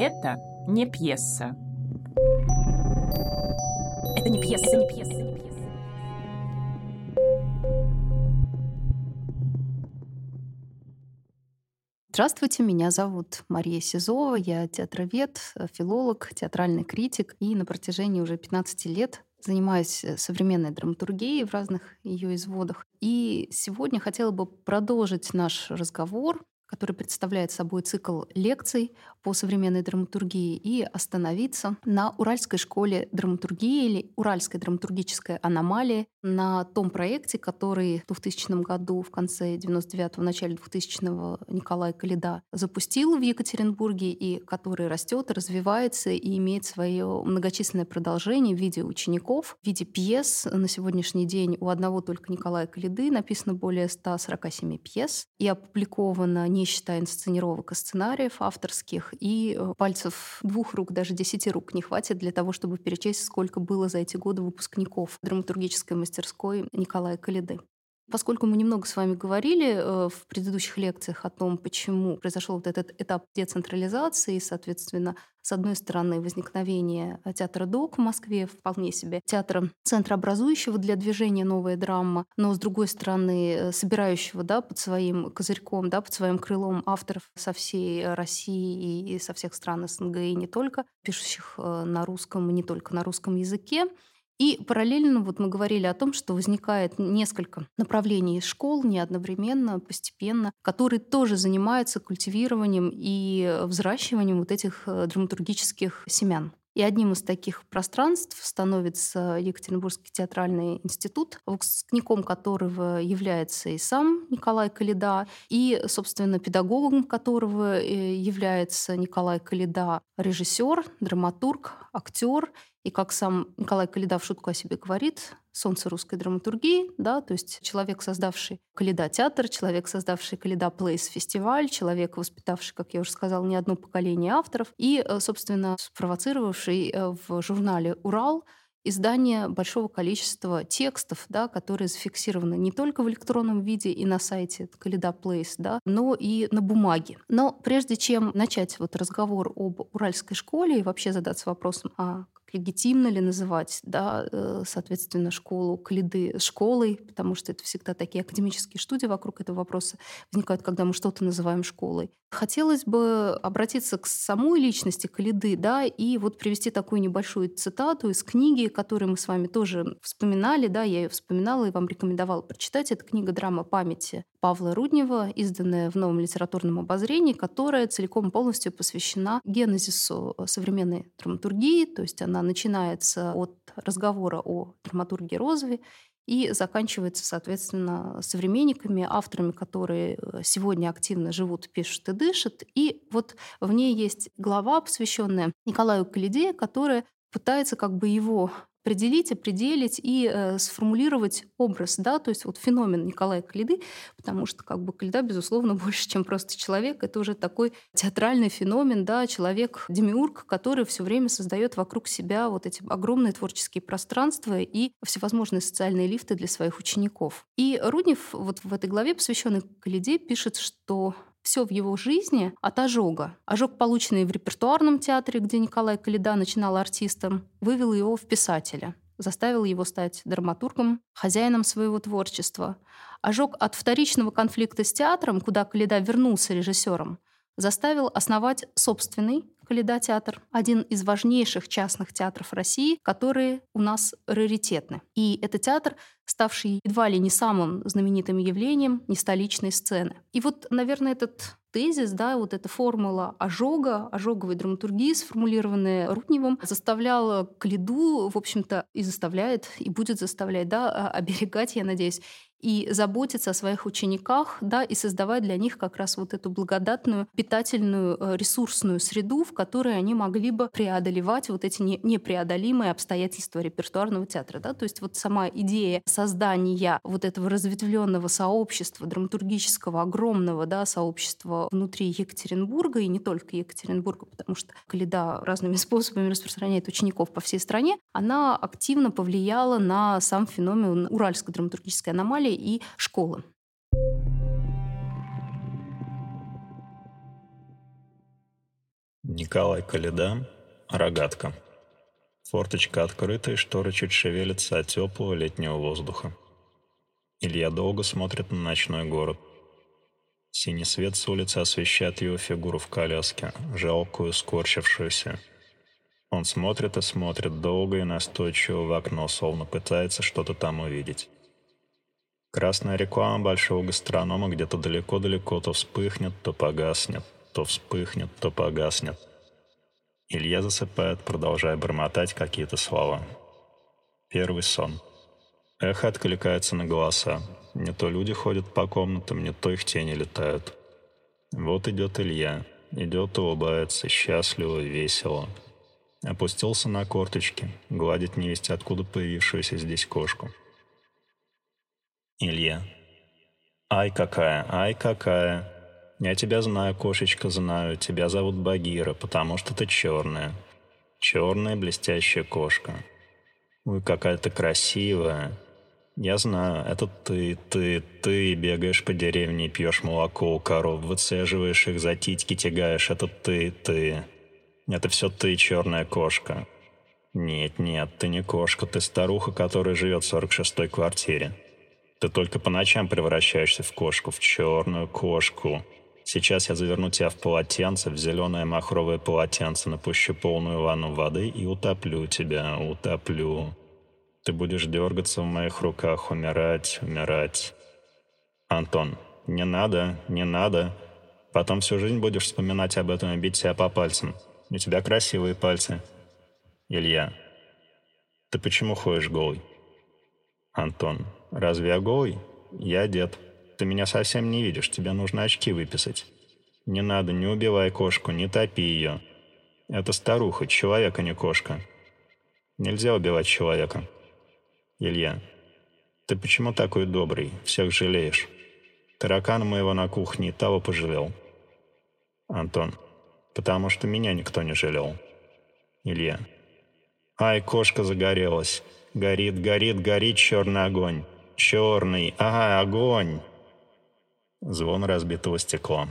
Это не пьеса. Это не пьеса, не пьеса, не пьеса. Здравствуйте, меня зовут Мария Сизова, я театровед, филолог, театральный критик, и на протяжении уже 15 лет занимаюсь э, современной драматургией в разных ее изводах. И сегодня хотела бы продолжить наш разговор который представляет собой цикл лекций по современной драматургии, и остановиться на Уральской школе драматургии или Уральской драматургической аномалии, на том проекте, который в 2000 году, в конце 99-го, начале 2000-го Николай Калида запустил в Екатеринбурге, и который растет, развивается и имеет свое многочисленное продолжение в виде учеников, в виде пьес. На сегодняшний день у одного только Николая Калиды написано более 147 пьес и опубликовано не считая инсценировок и сценариев авторских, и э, пальцев двух рук, даже десяти рук не хватит для того, чтобы перечесть, сколько было за эти годы выпускников драматургической мастерской Николая Калиды. Поскольку мы немного с вами говорили э, в предыдущих лекциях о том, почему произошел вот этот этап децентрализации, соответственно, с одной стороны, возникновение театра ДОК в Москве, вполне себе театра центрообразующего для движения «Новая драма», но, с другой стороны, э, собирающего да, под своим козырьком, да, под своим крылом авторов со всей России и со всех стран СНГ, и не только, пишущих э, на русском и не только на русском языке. И параллельно вот мы говорили о том, что возникает несколько направлений школ не одновременно, постепенно, которые тоже занимаются культивированием и взращиванием вот этих э, драматургических семян. И одним из таких пространств становится Екатеринбургский театральный институт, выпускником которого является и сам Николай Калида, и, собственно, педагогом которого э, является Николай Калида, режиссер, драматург, актер и как сам Николай Калида в шутку о себе говорит, солнце русской драматургии, да, то есть человек, создавший Калида театр, человек, создавший Калида Плейс фестиваль, человек, воспитавший, как я уже сказала, не одно поколение авторов и, э, собственно, спровоцировавший э, в журнале «Урал» издание большого количества текстов, да, которые зафиксированы не только в электронном виде и на сайте Калида Плейс, да, но и на бумаге. Но прежде чем начать вот разговор об Уральской школе и вообще задаться вопросом, а легитимно ли называть, да, э, соответственно, школу Калиды школой, потому что это всегда такие академические студии вокруг этого вопроса возникают, когда мы что-то называем школой. Хотелось бы обратиться к самой личности Калиды, да, и вот привести такую небольшую цитату из книги, которую мы с вами тоже вспоминали, да, я ее вспоминала и вам рекомендовала прочитать. Это книга «Драма памяти» Павла Руднева, изданная в новом литературном обозрении, которая целиком полностью посвящена генезису современной драматургии, то есть она начинается от разговора о драматургии Розове и заканчивается, соответственно, современниками, авторами, которые э, сегодня активно живут, пишут и дышат. И вот в ней есть глава, посвященная Николаю Калиде, которая пытается как бы его определить, определить и э, сформулировать образ, да, то есть вот феномен Николая Калиды, потому что как бы Калида, безусловно, больше, чем просто человек, это уже такой театральный феномен, да, человек-демиург, который все время создает вокруг себя вот эти огромные творческие пространства и всевозможные социальные лифты для своих учеников. И Руднев вот в этой главе, посвященной Калиде, пишет, что все в его жизни от ожога. Ожог, полученный в репертуарном театре, где Николай Калида начинал артистом, вывел его в писателя заставил его стать драматургом, хозяином своего творчества. Ожог от вторичного конфликта с театром, куда Калида вернулся режиссером, заставил основать собственный Калида театр, один из важнейших частных театров России, которые у нас раритетны. И это театр, ставший едва ли не самым знаменитым явлением не столичной сцены. И вот, наверное, этот тезис, да, вот эта формула ожога, ожоговой драматургии, сформулированная Рудневым, заставляла Калиду, в общем-то, и заставляет, и будет заставлять, да, оберегать, я надеюсь, и заботиться о своих учениках, да, и создавать для них как раз вот эту благодатную, питательную, э, ресурсную среду, в которой они могли бы преодолевать вот эти непреодолимые обстоятельства репертуарного театра. Да? То есть вот сама идея создания вот этого разветвленного сообщества, драматургического, огромного да, сообщества внутри Екатеринбурга, и не только Екатеринбурга, потому что Каледа разными способами распространяет учеников по всей стране, она активно повлияла на сам феномен уральской драматургической аномалии, и школы. Николай Каледа, рогатка. Форточка открыта, и шторы чуть шевелятся от теплого летнего воздуха. Илья долго смотрит на ночной город. Синий свет с улицы освещает его фигуру в коляске, жалкую, скорчившуюся. Он смотрит и смотрит долго и настойчиво в окно, словно пытается что-то там увидеть. Красная реклама большого гастронома где-то далеко-далеко то вспыхнет, то погаснет, то вспыхнет, то погаснет. Илья засыпает, продолжая бормотать какие-то слова. Первый сон. Эхо откликается на голоса. Не то люди ходят по комнатам, не то их тени летают. Вот идет Илья. Идет, улыбается, счастливо, весело. Опустился на корточки, гладит невесть откуда появившуюся здесь кошку. Илья. Ай какая, ай какая. Я тебя знаю, кошечка, знаю. Тебя зовут Багира, потому что ты черная. Черная блестящая кошка. Ой, какая ты красивая. Я знаю, это ты, ты, ты бегаешь по деревне, пьешь молоко у коров, выцеживаешь их за титьки, тягаешь. Это ты, ты. Это все ты, черная кошка. Нет, нет, ты не кошка, ты старуха, которая живет в 46-й квартире. Ты только по ночам превращаешься в кошку, в черную кошку. Сейчас я заверну тебя в полотенце, в зеленое махровое полотенце, напущу полную ванну воды и утоплю тебя, утоплю. Ты будешь дергаться в моих руках, умирать, умирать. Антон, не надо, не надо. Потом всю жизнь будешь вспоминать об этом и бить себя по пальцам. У тебя красивые пальцы. Илья, ты почему ходишь голый? Антон, разве я голый? Я дед. Ты меня совсем не видишь, тебе нужно очки выписать. Не надо, не убивай кошку, не топи ее. Это старуха, человек, а не кошка. Нельзя убивать человека. Илья, ты почему такой добрый, всех жалеешь? Таракана моего на кухне того пожалел. Антон, потому что меня никто не жалел. Илья, ай, кошка загорелась. Горит, горит, горит черный огонь. Черный, ага, огонь. Звон разбитого стекла.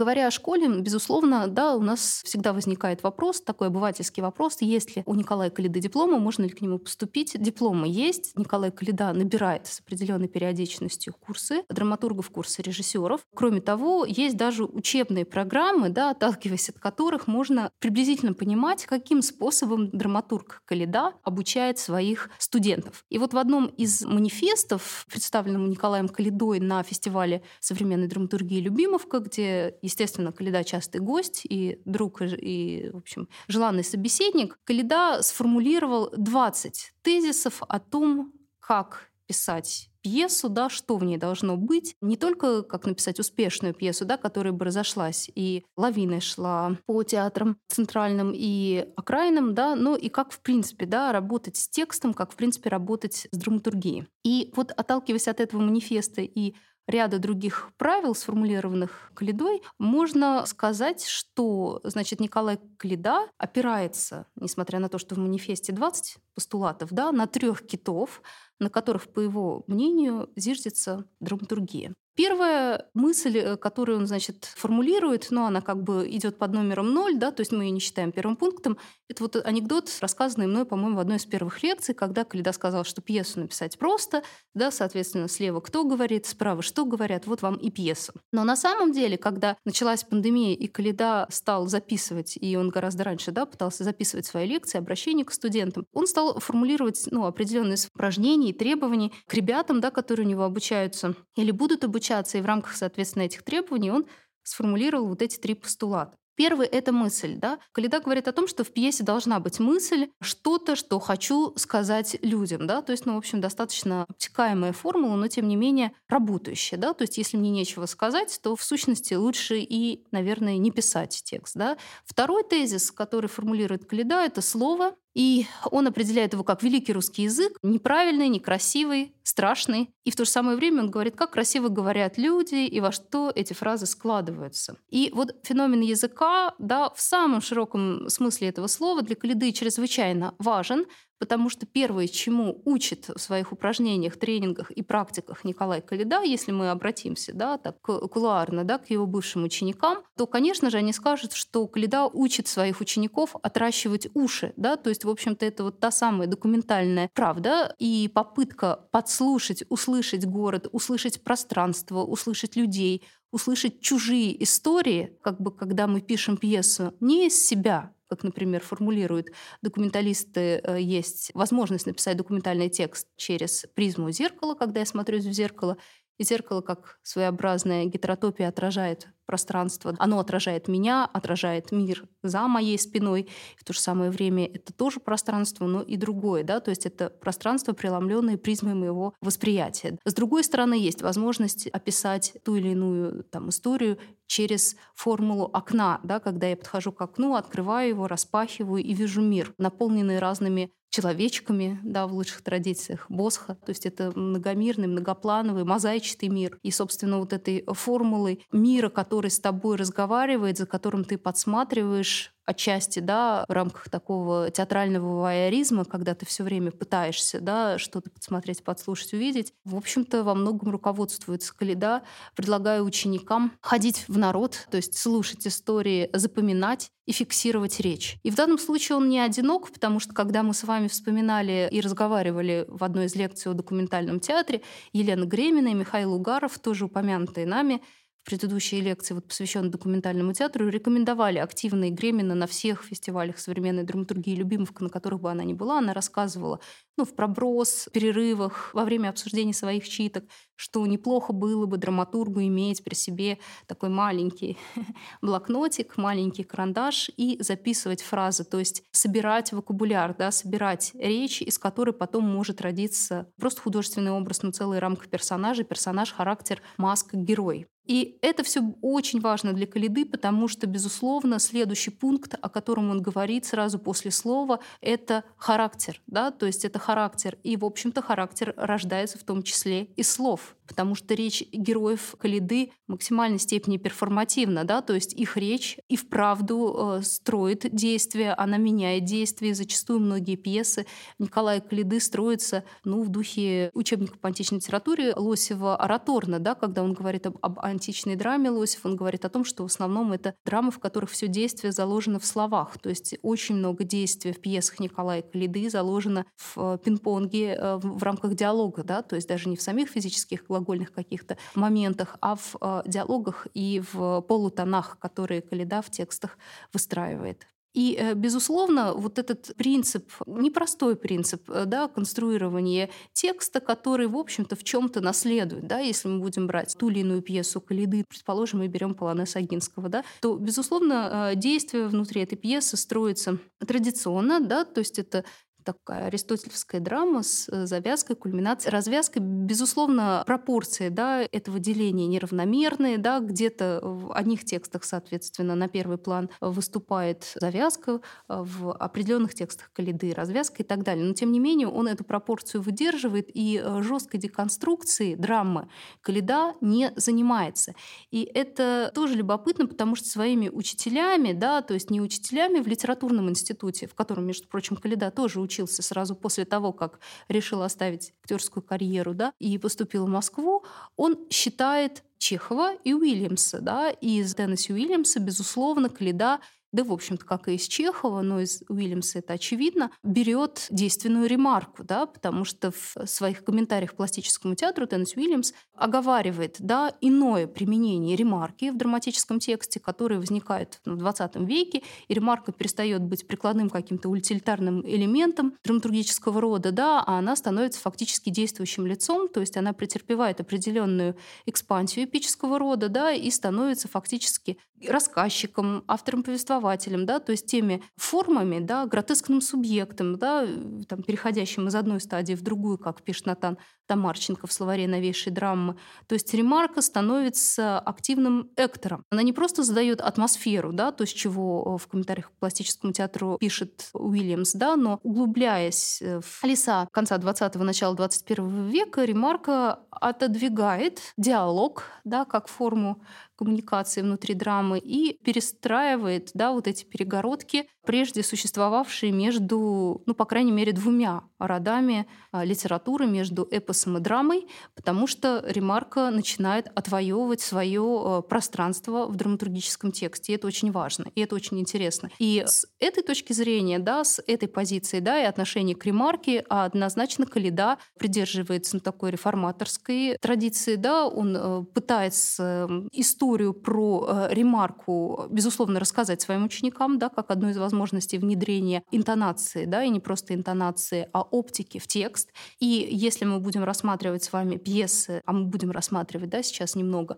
Говоря о школе, безусловно, да, у нас всегда возникает вопрос, такой обывательский вопрос, есть ли у Николая Калиды диплома, можно ли к нему поступить. Дипломы есть. Николай Калида набирает с определенной периодичностью курсы драматургов, курсы режиссеров. Кроме того, есть даже учебные программы, да, отталкиваясь от которых можно приблизительно понимать, каким способом драматург Калида обучает своих студентов. И вот в одном из манифестов, представленном Николаем Калидой на фестивале современной драматургии «Любимовка», где естественно, Каледа частый гость и друг, и, в общем, желанный собеседник, Каледа сформулировал 20 тезисов о том, как писать пьесу, да, что в ней должно быть. Не только как написать успешную пьесу, да, которая бы разошлась и лавиной шла по театрам центральным и окраинным, да, но и как, в принципе, да, работать с текстом, как, в принципе, работать с драматургией. И вот отталкиваясь от этого манифеста и ряда других правил, сформулированных Калидой, можно сказать, что значит, Николай Калида опирается, несмотря на то, что в манифесте 20 постулатов, да, на трех китов, на которых, по его мнению, зиждется драматургия. Первая мысль, э, которую он, значит, формулирует, но она как бы идет под номером ноль, да, то есть мы ее не считаем первым пунктом. Это вот анекдот, рассказанный мной, по-моему, в одной из первых лекций, когда Калида сказал, что пьесу написать просто, да, соответственно, слева кто говорит, справа что говорят, вот вам и пьеса. Но на самом деле, когда началась пандемия, и Калида стал записывать, и он гораздо раньше, да, пытался записывать свои лекции, обращения к студентам, он стал формулировать, ну, определенные упражнения и требования к ребятам, да, которые у него обучаются или будут обучаться обучаться, и в рамках, соответственно, этих требований он сформулировал вот эти три постулата. Первый — это мысль. Да? Каледа говорит о том, что в пьесе должна быть мысль, что-то, что хочу сказать людям. Да? То есть, ну, в общем, достаточно обтекаемая формула, но, тем не менее, работающая. Да? То есть, если мне нечего сказать, то, в сущности, лучше и, наверное, не писать текст. Да? Второй тезис, который формулирует Каледа, это слово. И он определяет его как великий русский язык, неправильный, некрасивый, страшный. И в то же самое время он говорит, как красиво говорят люди и во что эти фразы складываются. И вот феномен языка, да, в самом широком смысле этого слова для Калиды чрезвычайно важен, потому что первое, чему учит в своих упражнениях, тренингах и практиках Николай Калида, если мы обратимся да, так, кулуарно да, к его бывшим ученикам, то, конечно же, они скажут, что Калида учит своих учеников отращивать уши. Да? То есть, в общем-то, это вот та самая документальная правда и попытка подслушать, услышать город, услышать пространство, услышать людей, услышать чужие истории, как бы когда мы пишем пьесу, не из себя, как, например, формулируют документалисты, э, есть возможность написать документальный текст через призму зеркала, когда я смотрюсь в зеркало, и зеркало, как своеобразная гетеротопия, отражает пространство. Оно отражает меня, отражает мир за моей спиной. В то же самое время это тоже пространство, но и другое. Да? То есть это пространство, преломленное призмой моего восприятия. С другой стороны, есть возможность описать ту или иную там, историю через формулу окна, да, когда я подхожу к окну, открываю его, распахиваю и вижу мир, наполненный разными человечками, да, в лучших традициях Босха. То есть это многомирный, многоплановый, мозаичный мир. И, собственно, вот этой формулой мира, который с тобой разговаривает, за которым ты подсматриваешь, отчасти, да, в рамках такого театрального вайеризма, когда ты все время пытаешься, да, что-то подсмотреть, подслушать, увидеть, в общем-то, во многом руководствуется Каледа, предлагая ученикам ходить в народ, то есть слушать истории, запоминать и фиксировать речь. И в данном случае он не одинок, потому что когда мы с вами вспоминали и разговаривали в одной из лекций о документальном театре, Елена Гремина и Михаил Угаров, тоже упомянутые нами, в предыдущей лекции, вот, посвященной документальному театру, рекомендовали активные Гремина на всех фестивалях современной драматургии «Любимовка», на которых бы она ни была. Она рассказывала ну, в проброс, перерывах, во время обсуждения своих читок, что неплохо было бы драматургу иметь при себе такой маленький блокнотик, маленький карандаш и записывать фразы, то есть собирать вокабуляр, да, собирать речь, из которой потом может родиться просто художественный образ, ну, целая рамка персонажа, персонаж, характер, маска, герой. И это все очень важно для Калиды, потому что, безусловно, следующий пункт, о котором он говорит сразу после слова, это характер. Да? То есть это характер. И, в общем-то, характер рождается в том числе из слов потому что речь героев Калиды в максимальной степени перформативна, да, то есть их речь и вправду э, строит действия, она меняет действия. Зачастую многие пьесы Николая Калиды строятся ну, в духе учебника по античной литературе Лосева ораторно, да, когда он говорит об, об античной драме Лосев, он говорит о том, что в основном это драмы, в которых все действие заложено в словах, то есть очень много действия в пьесах Николая Калиды заложено в пинг-понге э, в рамках диалога, да, то есть даже не в самих физических глагольных каких-то моментах, а в э, диалогах и в полутонах, которые Каледа в текстах выстраивает. И, э, безусловно, вот этот принцип, непростой принцип э, да, конструирования текста, который, в общем-то, в чем-то наследует, да, если мы будем брать ту или иную пьесу Калиды, предположим, мы берем Полонеса Агинского, да, то, безусловно, действие внутри этой пьесы строится традиционно, да, то есть это такая аристотелевская драма с э, завязкой, кульминацией. Развязка, безусловно, пропорции да, этого деления неравномерные. Да, где-то в одних текстах, соответственно, на первый план выступает завязка, э, в определенных текстах калиды, развязка и так далее. Но, тем не менее, он эту пропорцию выдерживает, и э, жесткой деконструкции драмы калида не занимается. И это тоже любопытно, потому что своими учителями, да, то есть не учителями в литературном институте, в котором, между прочим, Калида тоже учился сразу после того, как решил оставить актерскую карьеру, да, и поступил в Москву, он считает Чехова и Уильямса, да, и из Теннесси Уильямса, безусловно, Каледа да, в общем-то, как и из Чехова, но из Уильямса это очевидно, берет действенную ремарку, да, потому что в своих комментариях к пластическому театру Теннис Уильямс оговаривает да, иное применение ремарки в драматическом тексте, которое возникает в XX веке, и ремарка перестает быть прикладным каким-то утилитарным элементом драматургического рода, да, а она становится фактически действующим лицом, то есть она претерпевает определенную экспансию эпического рода, да, и становится фактически рассказчиком, автором повествователем, да, то есть теми формами, да, гротескным субъектом, да, там, переходящим из одной стадии в другую, как пишет Натан Тамарченко в словаре новейшей драмы. То есть ремарка становится активным эктором. Она не просто задает атмосферу, да, то есть чего в комментариях к пластическому театру пишет Уильямс, да, но углубляясь в леса конца 20-го, начала 21 века, ремарка отодвигает диалог, да, как форму коммуникации внутри драмы и перестраивает да, вот эти перегородки, прежде существовавшие между, ну, по крайней мере, двумя родами а, литературы, между эпосом и драмой, потому что ремарка начинает отвоевывать свое а, пространство в драматургическом тексте. И это очень важно, и это очень интересно. И с этой точки зрения, да, с этой позиции, да, и отношение к ремарке, однозначно Калида придерживается ну, такой реформаторской традиции, да, он э, пытается историю про э, ремарку, безусловно, рассказать своим ученикам, да, как одну из возможностей внедрения интонации, да, и не просто интонации, а оптики в текст. И если мы будем рассматривать с вами пьесы, а мы будем рассматривать, да, сейчас немного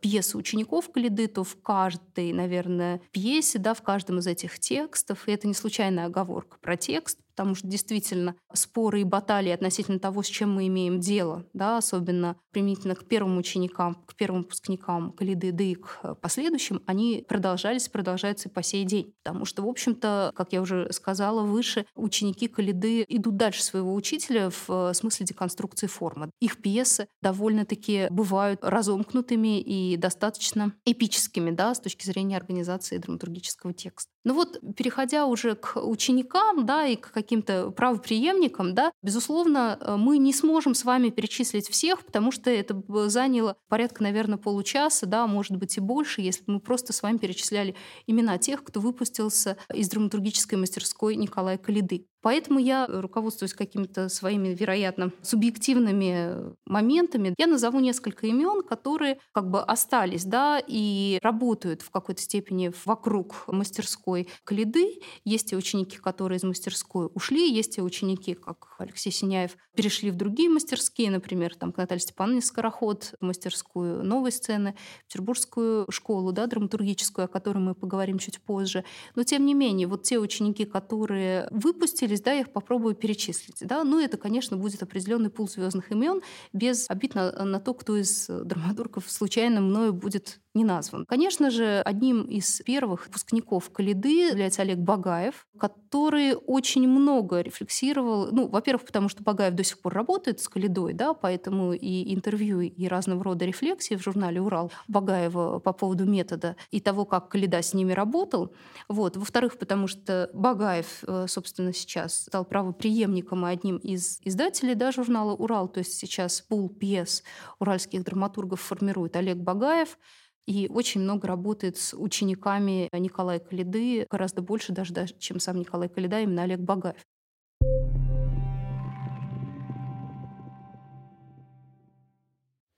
пьесы учеников Калиды, то в каждой, наверное, пьесе, да, в каждом из этих текстов, и это не случайная оговорка про текст, потому что действительно споры и баталии относительно того, с чем мы имеем дело, да, особенно применительно к первым ученикам, к первым выпускникам Калиды, да и к последующим, они продолжались, продолжаются и по сей день. Потому что, в общем-то, как я уже сказала выше, ученики Калиды идут дальше своего учителя в э, смысле деконструкции формы. Их пьесы довольно-таки бывают разомкнутыми и достаточно эпическими да, с точки зрения организации драматургического текста. Ну вот, переходя уже к ученикам, да, и к каким-то правоприемникам, да, безусловно, э, мы не сможем с вами перечислить всех, потому что это заняло порядка, наверное, получаса, да, может быть и больше, если бы мы просто с вами перечисляли имена тех, кто выпустился из драматургической мастерской Николая Калиды. Поэтому я, руководствуюсь какими-то своими, вероятно, субъективными моментами, я назову несколько имен, которые как бы остались, да, и работают в какой-то степени вокруг мастерской Калиды. Есть и ученики, которые из мастерской ушли, есть и ученики, как Алексей Синяев, перешли в другие мастерские, например, там, к Наталье Степановне Скороход, мастерскую новой сцены, петербургскую школу, да, драматургическую, о которой мы поговорим чуть позже. Но, тем не менее, вот те ученики, которые выпустили выделить, да, я их попробую перечислить. Да? Ну, это, конечно, будет определенный пул звездных имен, без обид на, на то, кто из драматургов случайно мною будет не назван. Конечно же, одним из первых выпускников Калиды является Олег Багаев, который очень много рефлексировал. Ну, во-первых, потому что Багаев до сих пор работает с Калидой, да, поэтому и интервью, и разного рода рефлексии в журнале «Урал» Багаева по поводу метода и того, как Калида с ними работал. Вот. Во-вторых, потому что Багаев, э, собственно, сейчас стал правоприемником и одним из издателей да, журнала «Урал», то есть сейчас пул пьес уральских драматургов формирует Олег Багаев – и очень много работает с учениками Николая Калиды, гораздо больше даже, чем сам Николай Калида, именно Олег Багаев.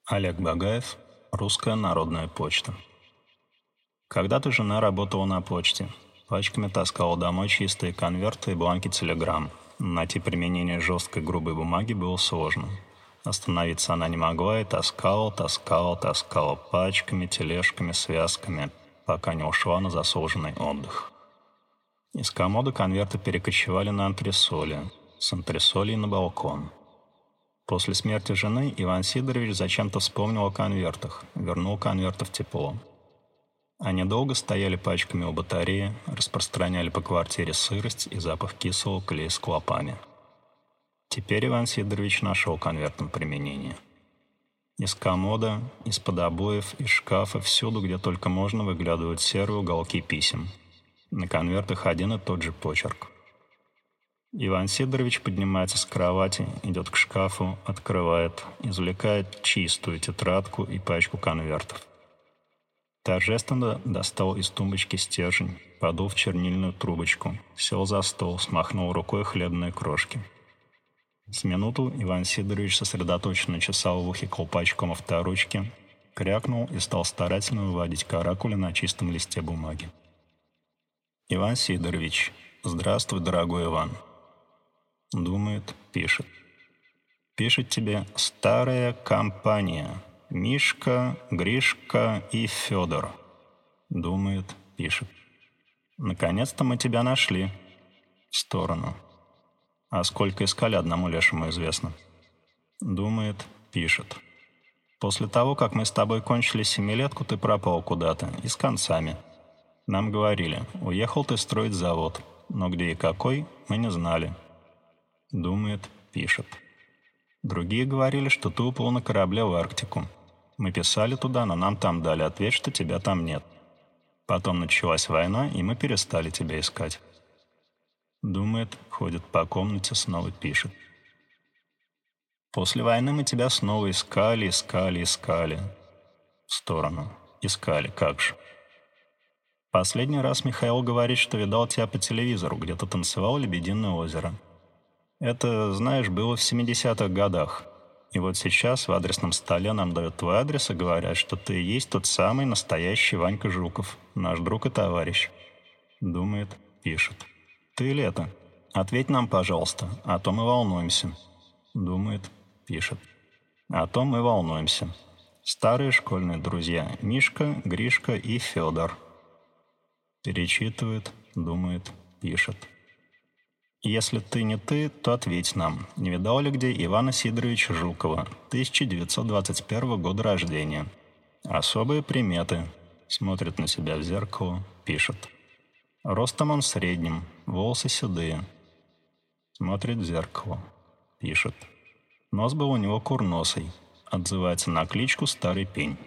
Олег Багаев, Русская народная почта. Когда-то жена работала на почте. Пачками таскала домой чистые конверты и бланки телеграмм. Найти применение жесткой грубой бумаги было сложно. Остановиться она не могла и таскала, таскала, таскала пачками, тележками, связками, пока не ушла на заслуженный отдых. Из комода конверты перекочевали на антресоли, с антресолей на балкон. После смерти жены Иван Сидорович зачем-то вспомнил о конвертах, вернул конверты в тепло. Они долго стояли пачками у батареи, распространяли по квартире сырость и запах кислого клея с клопами. Теперь Иван Сидорович нашел конвертом применение. Из комода, из-под обоев, из шкафа, всюду, где только можно, выглядывают серые уголки писем. На конвертах один и тот же почерк. Иван Сидорович поднимается с кровати, идет к шкафу, открывает, извлекает чистую тетрадку и пачку конвертов. Торжественно достал из тумбочки стержень, подул в чернильную трубочку, сел за стол, смахнул рукой хлебные крошки — с минуту Иван Сидорович сосредоточенно чесал в ухе колпачком авторучки, крякнул и стал старательно выводить каракули на чистом листе бумаги. «Иван Сидорович, здравствуй, дорогой Иван». Думает, пишет. Пишет тебе «Старая компания». Мишка, Гришка и Федор. Думает, пишет. Наконец-то мы тебя нашли. В сторону. А сколько искали, одному лешему известно. Думает, пишет. После того, как мы с тобой кончили семилетку, ты пропал куда-то, и с концами. Нам говорили, уехал ты строить завод, но где и какой, мы не знали. Думает, пишет. Другие говорили, что ты уплыл на корабле в Арктику. Мы писали туда, но нам там дали ответ, что тебя там нет. Потом началась война, и мы перестали тебя искать. Думает, ходит по комнате, снова пишет. После войны мы тебя снова искали, искали, искали. В сторону. Искали, как же. Последний раз Михаил говорит, что видал тебя по телевизору, где то танцевал «Лебединое озеро». Это, знаешь, было в 70-х годах. И вот сейчас в адресном столе нам дают твой адрес и говорят, что ты и есть тот самый настоящий Ванька Жуков, наш друг и товарищ. Думает, пишет. Ты ли это? Ответь нам, пожалуйста, а то мы волнуемся. Думает, пишет. А то мы волнуемся. Старые школьные друзья Мишка, Гришка и Федор. Перечитывает, думает, пишет. Если ты не ты, то ответь нам. Не видал ли где Ивана Сидоровича Жукова, 1921 года рождения? Особые приметы. Смотрит на себя в зеркало, пишет. Ростом он средним, волосы седые. Смотрит в зеркало, пишет. Нос был у него курносый. Отзывается на кличку Старый Пень.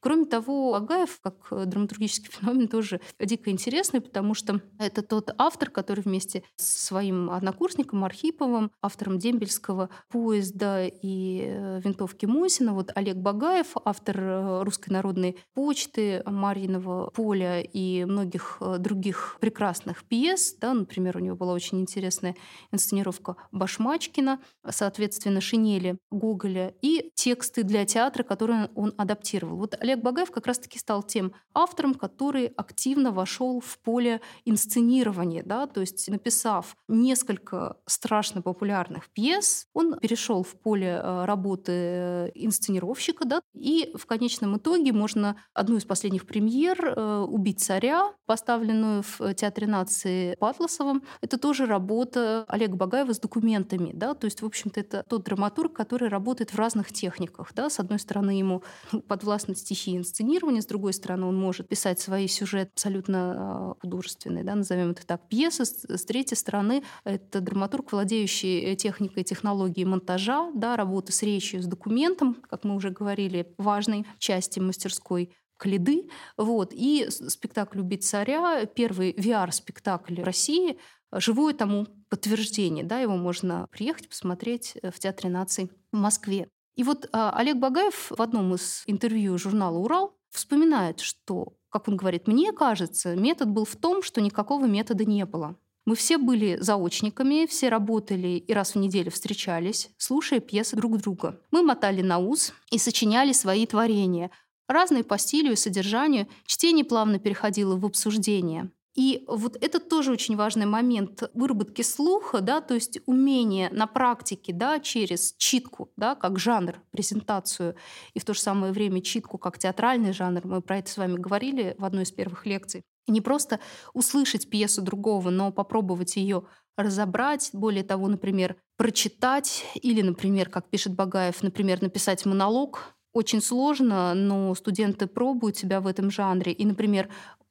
Кроме того, Агаев, как э, драматургический феномен, тоже дико интересный, потому что это тот автор, который вместе с своим однокурсником Архиповым, автором дембельского поезда и э, винтовки Мосина, вот Олег Багаев, автор э, русской народной почты, Марьиного поля и многих других прекрасных пьес. Да, например, у него была очень интересная инсценировка Башмачкина, соответственно, шинели Гоголя и тексты для театра, которые он адаптировал. Вот Олег Багаев как раз-таки стал тем автором, который активно вошел в поле инсценирования, да, то есть написав несколько страшно популярных пьес, он перешел в поле э, работы э, инсценировщика, да, и в конечном итоге можно одну из последних премьер э, «Убить царя», поставленную в Театре нации Патласовым, это тоже работа Олега Багаева с документами, да, то есть, в общем-то, это тот драматург, который работает в разных техниках, да, с одной стороны, ему подвластны стихи стихи инсценирования, с другой стороны, он может писать свои сюжеты абсолютно а, художественные, да, назовем это так, пьесы. С третьей стороны, это драматург, владеющий техникой технологией монтажа, да, работы с речью, с документом, как мы уже говорили, важной части мастерской Калиды. Вот. И спектакль «Убить царя» — первый VR-спектакль России, живое тому подтверждение. Да, его можно приехать посмотреть э, в Театре наций в Москве. И вот а, Олег Багаев в одном из интервью журнала «Урал» вспоминает, что, как он говорит, мне кажется, метод был в том, что никакого метода не было. Мы все были заочниками, все работали и раз в неделю встречались, слушая пьесы друг друга. Мы мотали на ус и сочиняли свои творения. Разные по стилю и содержанию, чтение плавно переходило в обсуждение. И вот это тоже очень важный момент выработки слуха, да, то есть умение на практике, да, через читку, да, как жанр, презентацию, и в то же самое время читку как театральный жанр. Мы про это с вами говорили в одной из первых лекций. Не просто услышать пьесу другого, но попробовать ее разобрать, более того, например, прочитать или, например, как пишет Багаев, например, написать монолог, очень сложно, но студенты пробуют себя в этом жанре. И, например,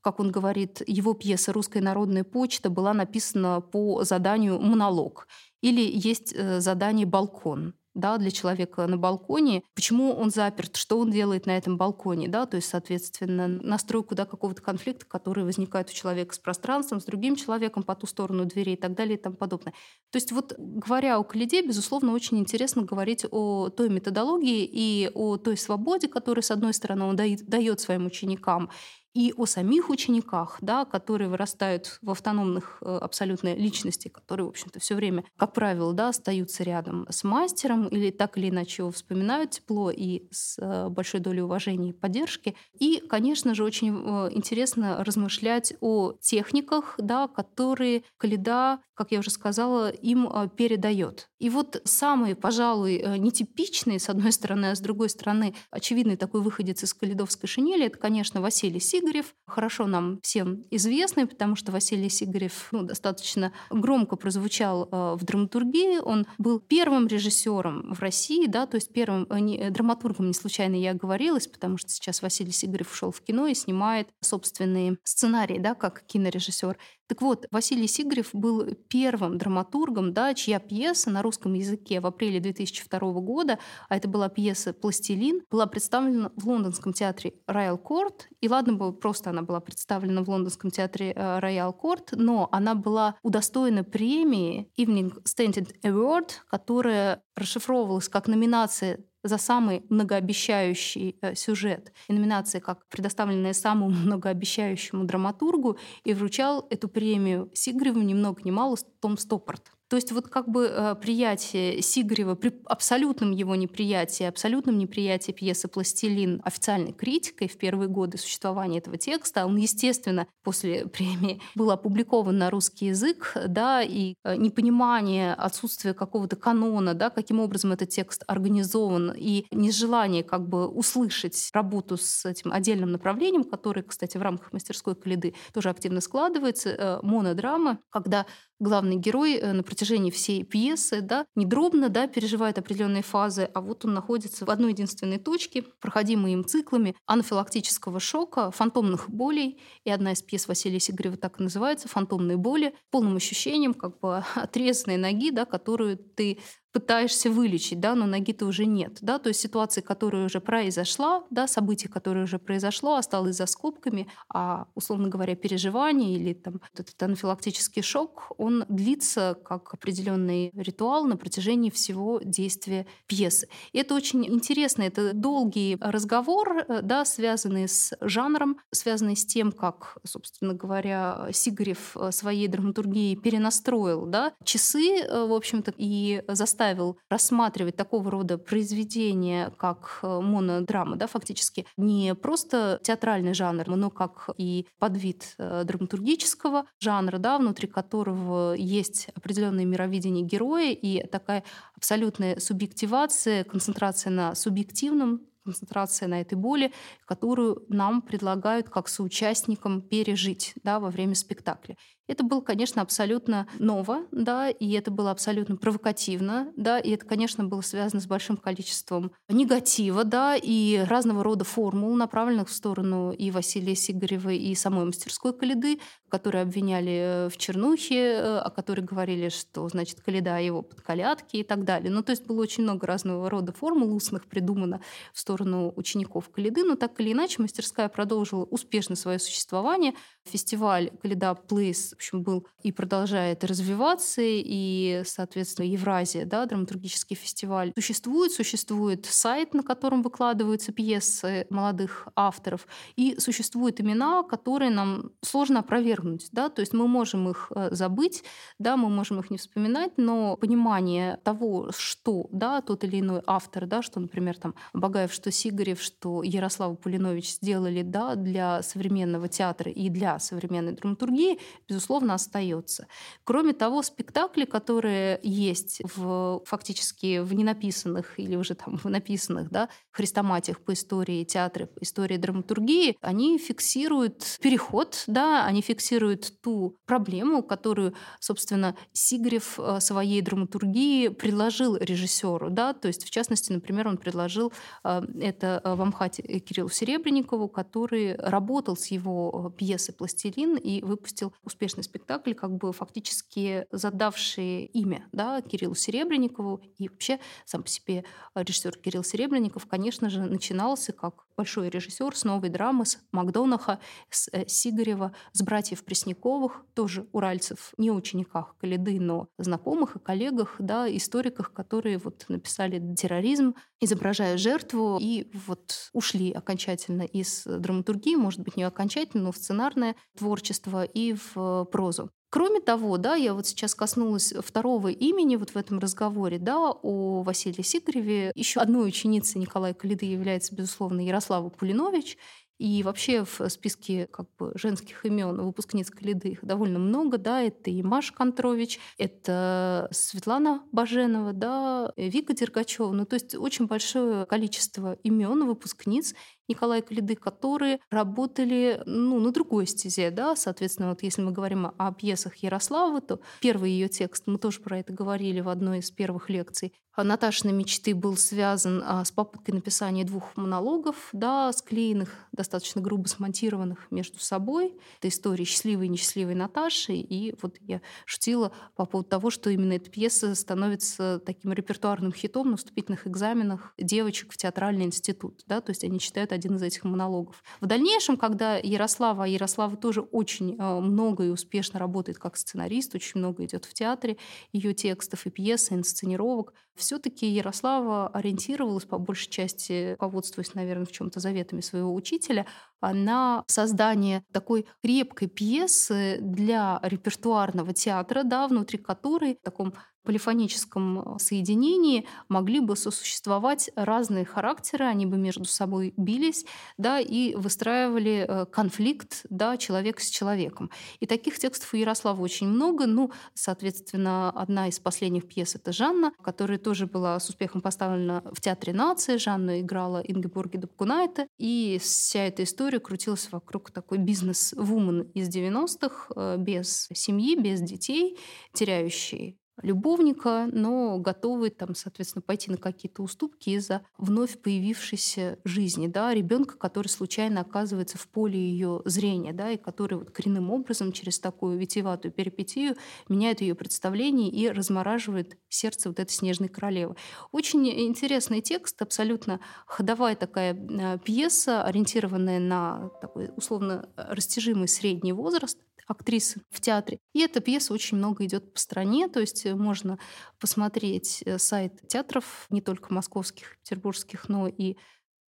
как он говорит, его пьеса «Русская народная почта» была написана по заданию «Монолог». Или есть э, задание «Балкон» да, для человека на балконе, почему он заперт, что он делает на этом балконе, да, то есть, соответственно, настройку да, какого-то конфликта, который возникает у человека с пространством, с другим человеком по ту сторону двери и так далее и тому подобное. То есть вот говоря о Калиде, безусловно, очень интересно говорить о той методологии и о той свободе, которую, с одной стороны, он дает своим ученикам, и о самих учениках, да, которые вырастают в автономных э, абсолютно личности, которые, в общем-то, все время, как правило, да, остаются рядом с мастером или так или иначе его вспоминают тепло и с э, большой долей уважения и поддержки. И, конечно же, очень э, интересно размышлять о техниках, да, которые Каледа, как я уже сказала, им передает. И вот самый, пожалуй, нетипичный, с одной стороны, а с другой стороны, очевидный такой выходец из каледовской шинели, это, конечно, Василий Сиг, Сигарев, хорошо нам всем известный, потому что Василий Сигарев ну, достаточно громко прозвучал э, в драматургии. Он был первым режиссером в России, да, то есть первым э, не, э, драматургом, не случайно я оговорилась, потому что сейчас Василий Сигарев ушел в кино и снимает собственные сценарии, да, как кинорежиссер. Так вот, Василий Сигарев был первым драматургом, да, чья пьеса на русском языке в апреле 2002 года, а это была пьеса «Пластилин», была представлена в лондонском театре «Роял Корт». И ладно бы, просто она была представлена в лондонском театре э, «Роял Корт», но она была удостоена премии Evening Standard Award, которая расшифровывалась как номинация за самый многообещающий э, сюжет и номинации как предоставленная самому многообещающему драматургу и вручал эту премию Сигреву ни много ни мало Том Стоппорт. То есть вот как бы э, приятие Сигарева при абсолютном его неприятии, абсолютном неприятии пьесы «Пластилин» официальной критикой в первые годы существования этого текста, он, естественно, после премии был опубликован на русский язык, да, и э, непонимание, отсутствие какого-то канона, да, каким образом этот текст организован, и нежелание как бы услышать работу с этим отдельным направлением, который, кстати, в рамках мастерской Калиды тоже активно складывается, э, монодрама, когда главный герой э, на протяжении всей пьесы, да, не дробно, да, переживает определенные фазы, а вот он находится в одной единственной точке, проходимой им циклами анафилактического шока, фантомных болей, и одна из пьес Василия Сигарева так и называется «Фантомные боли», полным ощущением как бы отрезанной ноги, да, которую ты пытаешься вылечить, да, но ноги-то уже нет, да, то есть ситуация, которая уже произошла, да, событие, которое уже произошло, осталось за скобками, а, условно говоря, переживание или там этот анафилактический шок, он длится как определенный ритуал на протяжении всего действия пьесы. И это очень интересно, это долгий разговор, э, да, связанный с жанром, связанный с тем, как, собственно говоря, Сигарев э, своей драматургией перенастроил, да, часы, э, в общем-то, и заставил заставил рассматривать такого рода произведения, как э, монодрама, да, фактически не просто театральный жанр, но как и подвид э, драматургического жанра, да, внутри которого есть определенное мировидение героя и такая абсолютная субъективация, концентрация на субъективном концентрация на этой боли, которую нам предлагают как соучастникам пережить да, во время спектакля. Это было, конечно, абсолютно ново, да, и это было абсолютно провокативно, да, и это, конечно, было связано с большим количеством негатива, да, и разного рода формул, направленных в сторону и Василия Сигарева, и самой мастерской Калиды, которые обвиняли в чернухе, э, о которой говорили, что, значит, Калида его подколядки и так далее. Ну, то есть было очень много разного рода формул устных придумано в сторону учеников Калиды, но так или иначе мастерская продолжила успешно свое существование. Фестиваль Калида Плейс общем, был и продолжает развиваться, и, соответственно, Евразия, да, драматургический фестиваль существует, существует сайт, на котором выкладываются пьесы молодых авторов, и существуют имена, которые нам сложно опровергнуть, да, то есть мы можем их э, забыть, да, мы можем их не вспоминать, но понимание того, что, да, тот или иной автор, да, что, например, там Багаев, что Сигарев, что Ярослав Полинович сделали, да, для современного театра и для современной драматургии, безусловно, безусловно, остается. Кроме того, спектакли, которые есть в, фактически в ненаписанных или уже там в написанных да, хрестоматиях по истории театра, по истории драматургии, они фиксируют переход, да, они фиксируют ту проблему, которую, собственно, Сигарев э, своей драматургии предложил режиссеру. Да, то есть, в частности, например, он предложил э, это э, в Амхате Кириллу Серебренникову, который работал с его пьесой «Пластилин» и выпустил успешный успешный спектакль, как бы фактически задавший имя да, Кириллу Серебренникову. И вообще сам по себе режиссер Кирилл Серебренников, конечно же, начинался как большой режиссер с новой драмы, с Макдонаха, с э, Сигарева, с братьев Пресняковых, тоже уральцев, не учениках Калиды, но знакомых и коллегах, да, историках, которые вот написали терроризм, изображая жертву, и вот ушли окончательно из драматургии, может быть, не окончательно, но в сценарное творчество и в прозу. Кроме того, да, я вот сейчас коснулась второго имени вот в этом разговоре, да, о Василии Сигареве. Еще одной ученицей Николая Калиды является, безусловно, Ярослава Пулинович. И вообще в списке как бы, женских имен выпускниц Калиды их довольно много. Да, это и Маша Контрович, это Светлана Баженова, да, Вика Дергачева. Ну, то есть очень большое количество имен выпускниц. Николая Калиды, которые работали ну, на другой стезе. Да? Соответственно, вот если мы говорим о пьесах Ярославы, то первый ее текст, мы тоже про это говорили в одной из первых лекций, а Наташиной мечты был связан а, с попыткой написания двух монологов, да, склеенных, достаточно грубо смонтированных между собой. Это история счастливой и несчастливой Наташи. И вот я шутила по поводу того, что именно эта пьеса становится таким репертуарным хитом на вступительных экзаменах девочек в театральный институт. Да, то есть они читают один из этих монологов. В дальнейшем, когда Ярослава, а Ярослава тоже очень а, много и успешно работает как сценарист, очень много идет в театре ее текстов и пьес, и инсценировок, все-таки Ярослава ориентировалась по большей части, руководствуясь, наверное, в чем-то заветами своего учителя, на создание такой крепкой пьесы для репертуарного театра, да, внутри которой в таком полифоническом э, соединении могли бы сосуществовать разные характеры, они бы между собой бились, да, и выстраивали э, конфликт, да, человек с человеком. И таких текстов у Ярослава очень много. Ну, соответственно, одна из последних пьес — это «Жанна», которая тоже была с успехом поставлена в Театре нации. Жанну играла Ингеборги Дубкунайте. И вся эта история крутилась вокруг такой бизнес-вумен из 90-х, э, без семьи, без детей, теряющей любовника, но готовы там, соответственно, пойти на какие-то уступки из-за вновь появившейся жизни, да, ребенка, который случайно оказывается в поле ее зрения, да, и который вот коренным образом через такую витиеватую перипетию меняет ее представление и размораживает сердце вот этой снежной королевы. Очень интересный текст, абсолютно ходовая такая э, пьеса, ориентированная на такой условно растяжимый средний возраст, актрисы в театре. И эта пьеса очень много идет по стране, то есть э, можно посмотреть э, сайт театров, не только московских, петербургских, но и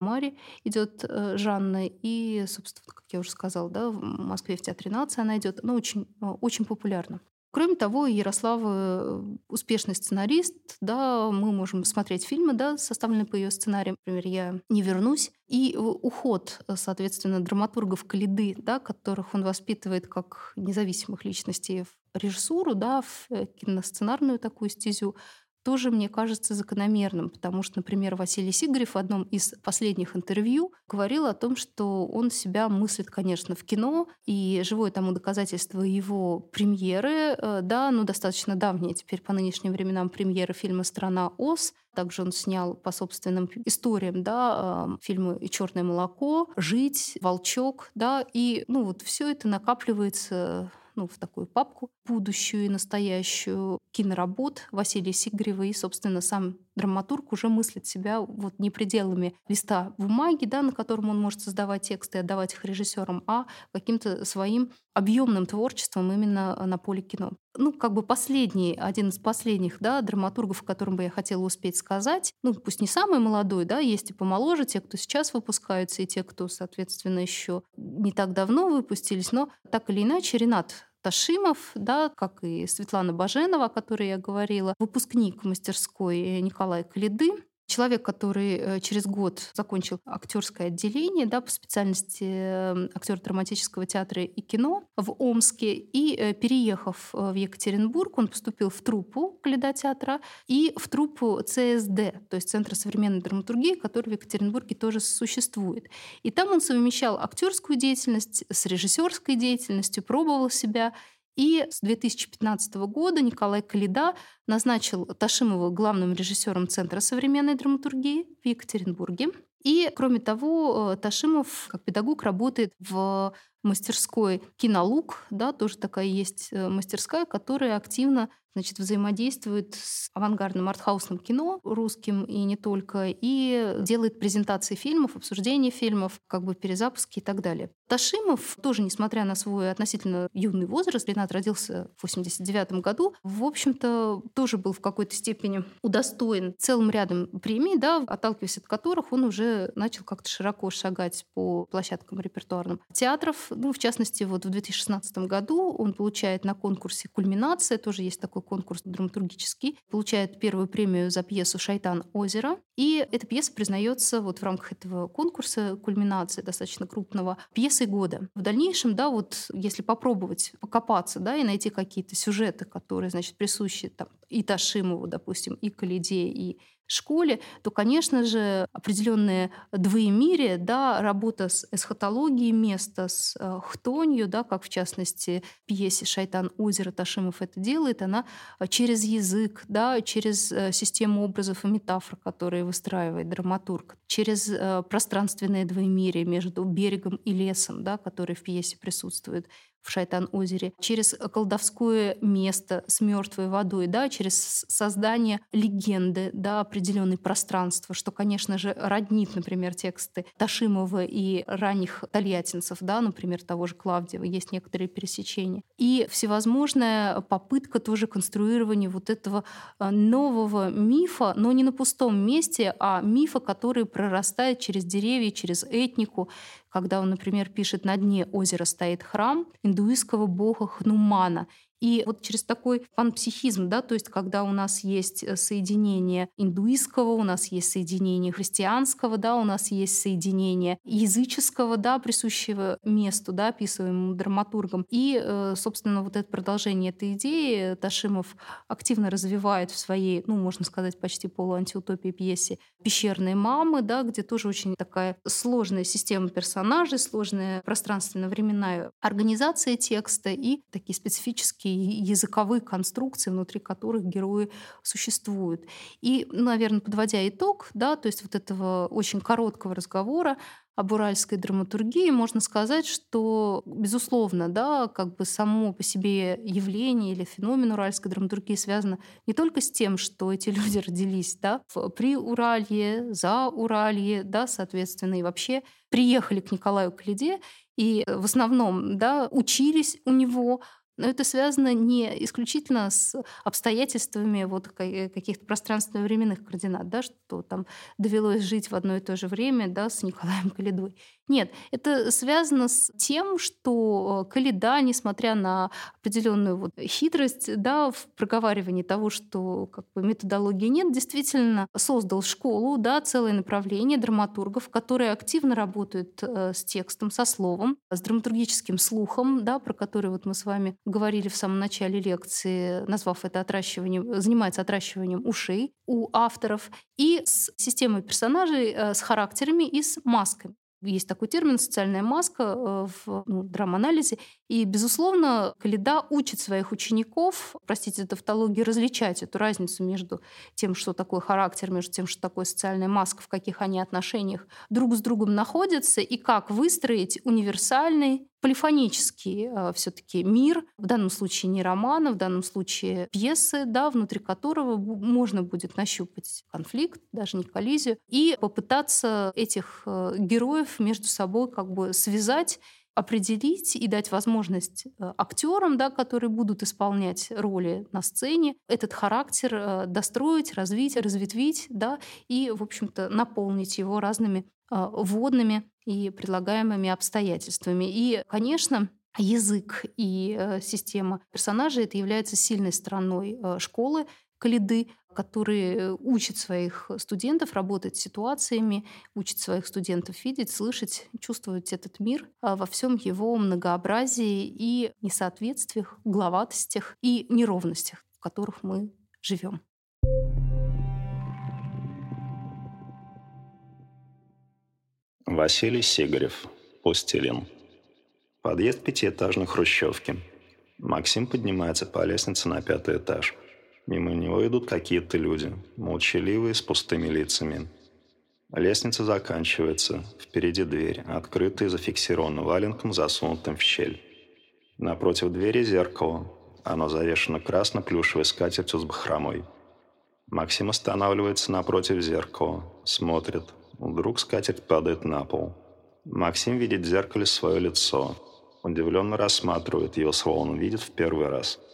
Мари идет э, Жанна, и, собственно, как я уже сказала, да, в Москве в Театре нации она идет, она очень, очень популярна. Кроме того, Ярослава э, успешный сценарист, да, мы можем смотреть фильмы, да, составленные по ее сценариям. Например, «Я не вернусь». И уход, соответственно, драматургов Калиды, да, которых он воспитывает как независимых личностей в режиссуру, да, в э, киносценарную такую стезю, тоже, мне кажется, закономерным, потому что, например, Василий Сигарев в одном из последних интервью говорил о том, что он себя мыслит, конечно, в кино, и живое тому доказательство его премьеры, э, да, ну, достаточно давние теперь по нынешним временам премьеры фильма «Страна Оз», также он снял по собственным историям, да, фильмы «Черное молоко», «Жить», «Волчок», да, и, ну, вот все это накапливается ну, в такую папку будущую и настоящую киноработ Василия Сигарева. И, собственно, сам драматург уже мыслит себя вот не пределами листа бумаги, да, на котором он может создавать тексты и отдавать их режиссерам, а каким-то своим объемным творчеством именно на поле кино. Ну, как бы последний, один из последних да, драматургов, о котором бы я хотела успеть сказать, ну, пусть не самый молодой, да, есть и помоложе, те, кто сейчас выпускаются, и те, кто, соответственно, еще не так давно выпустились, но так или иначе Ренат Ташимов, да, как и Светлана Баженова, о которой я говорила, выпускник мастерской Николая Калиды, Человек, который э, через год закончил актерское отделение да, по специальности эм, актер драматического театра и кино в Омске, и э, переехав э, в Екатеринбург, он поступил в труппу Каледа театра и в труппу ЦСД, то есть Центра современной драматургии, который в Екатеринбурге тоже существует. И там он совмещал актерскую деятельность с режиссерской деятельностью, пробовал себя и с 2015 года Николай Калида назначил Ташимова главным режиссером Центра современной драматургии в Екатеринбурге. И, кроме того, э, Ташимов как педагог работает в мастерской «Кинолук», да, тоже такая есть э, мастерская, которая активно значит, взаимодействует с авангардным артхаусным кино русским и не только, и делает презентации фильмов, обсуждение фильмов, как бы перезапуски и так далее. Ташимов тоже, несмотря на свой относительно юный возраст, Ренат родился в 89 году, в общем-то, тоже был в какой-то степени удостоен целым рядом премий, да, отталкиваясь от которых он уже начал как-то широко шагать по площадкам репертуарным театров. Ну, в частности, вот в 2016 году он получает на конкурсе «Кульминация», тоже есть такой конкурс драматургический, получает первую премию за пьесу «Шайтан озера». И эта пьеса признается вот в рамках этого конкурса кульминации достаточно крупного пьесой года. В дальнейшем, да, вот если попробовать покопаться, да, и найти какие-то сюжеты, которые, значит, присущи там и Ташимову, допустим, и Калиде, и школе, то, конечно же, определенное двоемирие, да, работа с эсхатологией места, с э, хтонью, да, как в частности в пьесе «Шайтан озера» Ташимов это делает, она э, через язык, да, через э, систему образов и метафор, которые выстраивает драматург, через пространственное двоемирие между берегом и лесом, да, который в пьесе присутствует, в Шайтан-озере, через колдовское место с мертвой водой, да, через создание легенды, да, определенное пространство, что, конечно же, роднит, например, тексты Ташимова и ранних тольяттинцев, да, например, того же Клавдиева, есть некоторые пересечения. И всевозможная попытка тоже конструирования вот этого э, нового мифа, но не на пустом месте, а мифа, который прорастает через деревья, через этнику, когда он, например, пишет «На дне озера стоит храм индуистского бога Хнумана», и вот через такой панпсихизм, да, то есть когда у нас есть э, соединение индуистского, у нас есть соединение христианского, да, у нас есть соединение языческого, да, присущего месту, да, описываемому драматургом. И, э, собственно, вот это продолжение этой идеи Ташимов активно развивает в своей, ну, можно сказать, почти полуантиутопии пьесе «Пещерные мамы», да, где тоже очень такая сложная система персонажей, сложная пространственно-временная организация текста и такие специфические некие языковые конструкции, внутри которых герои существуют. И, наверное, подводя итог, да, то есть вот этого очень короткого разговора об уральской драматургии, можно сказать, что, безусловно, да, как бы само по себе явление или феномен уральской драматургии связано не только с тем, что эти люди родились да, при Уралье, за Уралье, да, соответственно, и вообще приехали к Николаю Калиде и в основном да, учились у него, но это связано не исключительно с обстоятельствами вот каких-то пространственно-временных координат, да, что там довелось жить в одно и то же время да, с Николаем Калидой. Нет, это связано с тем, что э, Калида, несмотря на определенную вот хитрость да, в проговаривании того, что как бы, методологии нет, действительно создал школу, да, целое направление драматургов, которые активно работают э, с текстом, со словом, с драматургическим слухом, да, про который вот мы с вами говорили в самом начале лекции, назвав это отращиванием, занимается отращиванием ушей у авторов, и с системой персонажей, э, с характерами и с масками. Есть такой термин «социальная маска» э, в ну, драм-анализе. И, безусловно, Каледа учит своих учеников, простите за тавтологию, различать эту разницу между тем, что такое характер, между тем, что такое социальная маска, в каких они отношениях друг с другом находятся, и как выстроить универсальный полифонический э, все-таки мир, в данном случае не романа, в данном случае пьесы, да, внутри которого можно будет нащупать конфликт, даже не коллизию, и попытаться этих э, героев между собой как бы связать определить и дать возможность э, актерам, да, которые будут исполнять роли на сцене, этот характер э, достроить, развить, разветвить, да, и, в общем-то, наполнить его разными э, вводными и предлагаемыми обстоятельствами. И, конечно, язык и система персонажей это является сильной стороной школы Калиды, который учит своих студентов работать с ситуациями, учит своих студентов видеть, слышать, чувствовать этот мир а, во всем его многообразии и несоответствиях, угловатостях и неровностях, в которых мы живем. Василий Сигарев, Пластилин. Подъезд пятиэтажной хрущевки. Максим поднимается по лестнице на пятый этаж – Мимо него идут какие-то люди, молчаливые, с пустыми лицами. Лестница заканчивается. Впереди дверь, открытая и зафиксирована валенком, засунутым в щель. Напротив двери зеркало. Оно завешено красно-плюшевой скатертью с бахромой. Максим останавливается напротив зеркала. Смотрит. Вдруг скатерть падает на пол. Максим видит в зеркале свое лицо. Удивленно рассматривает его, словно видит в первый раз –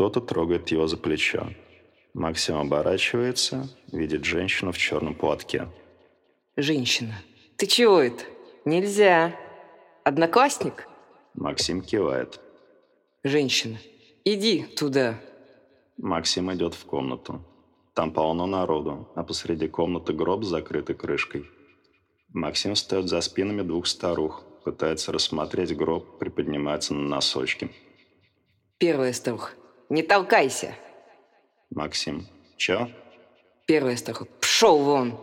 кто-то трогает его за плечо. Максим оборачивается, видит женщину в черном платке. «Женщина, ты чего это? Нельзя. Одноклассник?» Максим кивает. «Женщина, иди туда». Максим идет в комнату. Там полно народу, а посреди комнаты гроб с закрытой крышкой. Максим стоит за спинами двух старух, пытается рассмотреть гроб, приподнимается на носочки. Первая старуха. Не толкайся. Максим. Чё? Первая старуха. Пшел вон.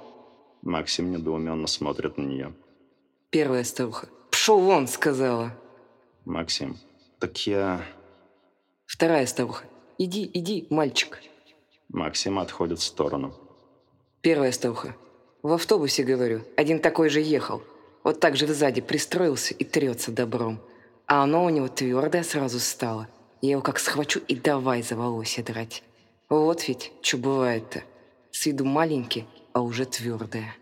Максим недоуменно смотрит на нее. Первая старуха. Пшел вон, сказала. Максим. Так я... Вторая старуха. Иди, иди, мальчик. Максим отходит в сторону. Первая старуха. В автобусе, говорю, один такой же ехал. Вот так же сзади пристроился и трется добром. А оно у него твердое сразу стало. Я его как схвачу и давай за волосья драть. Вот ведь, что бывает-то. С виду маленький, а уже твердое.